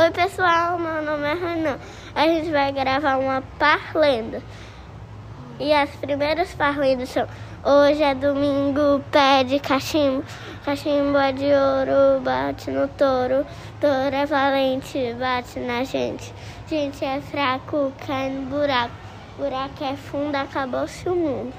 Oi pessoal, meu nome é Renan. A gente vai gravar uma parlenda. E as primeiras parlendas são Hoje é domingo, pede cachimbo, cachimbo é de ouro, bate no touro, touro é valente, bate na gente. Gente é fraco, cai no buraco, buraco é fundo, acabou-se o mundo.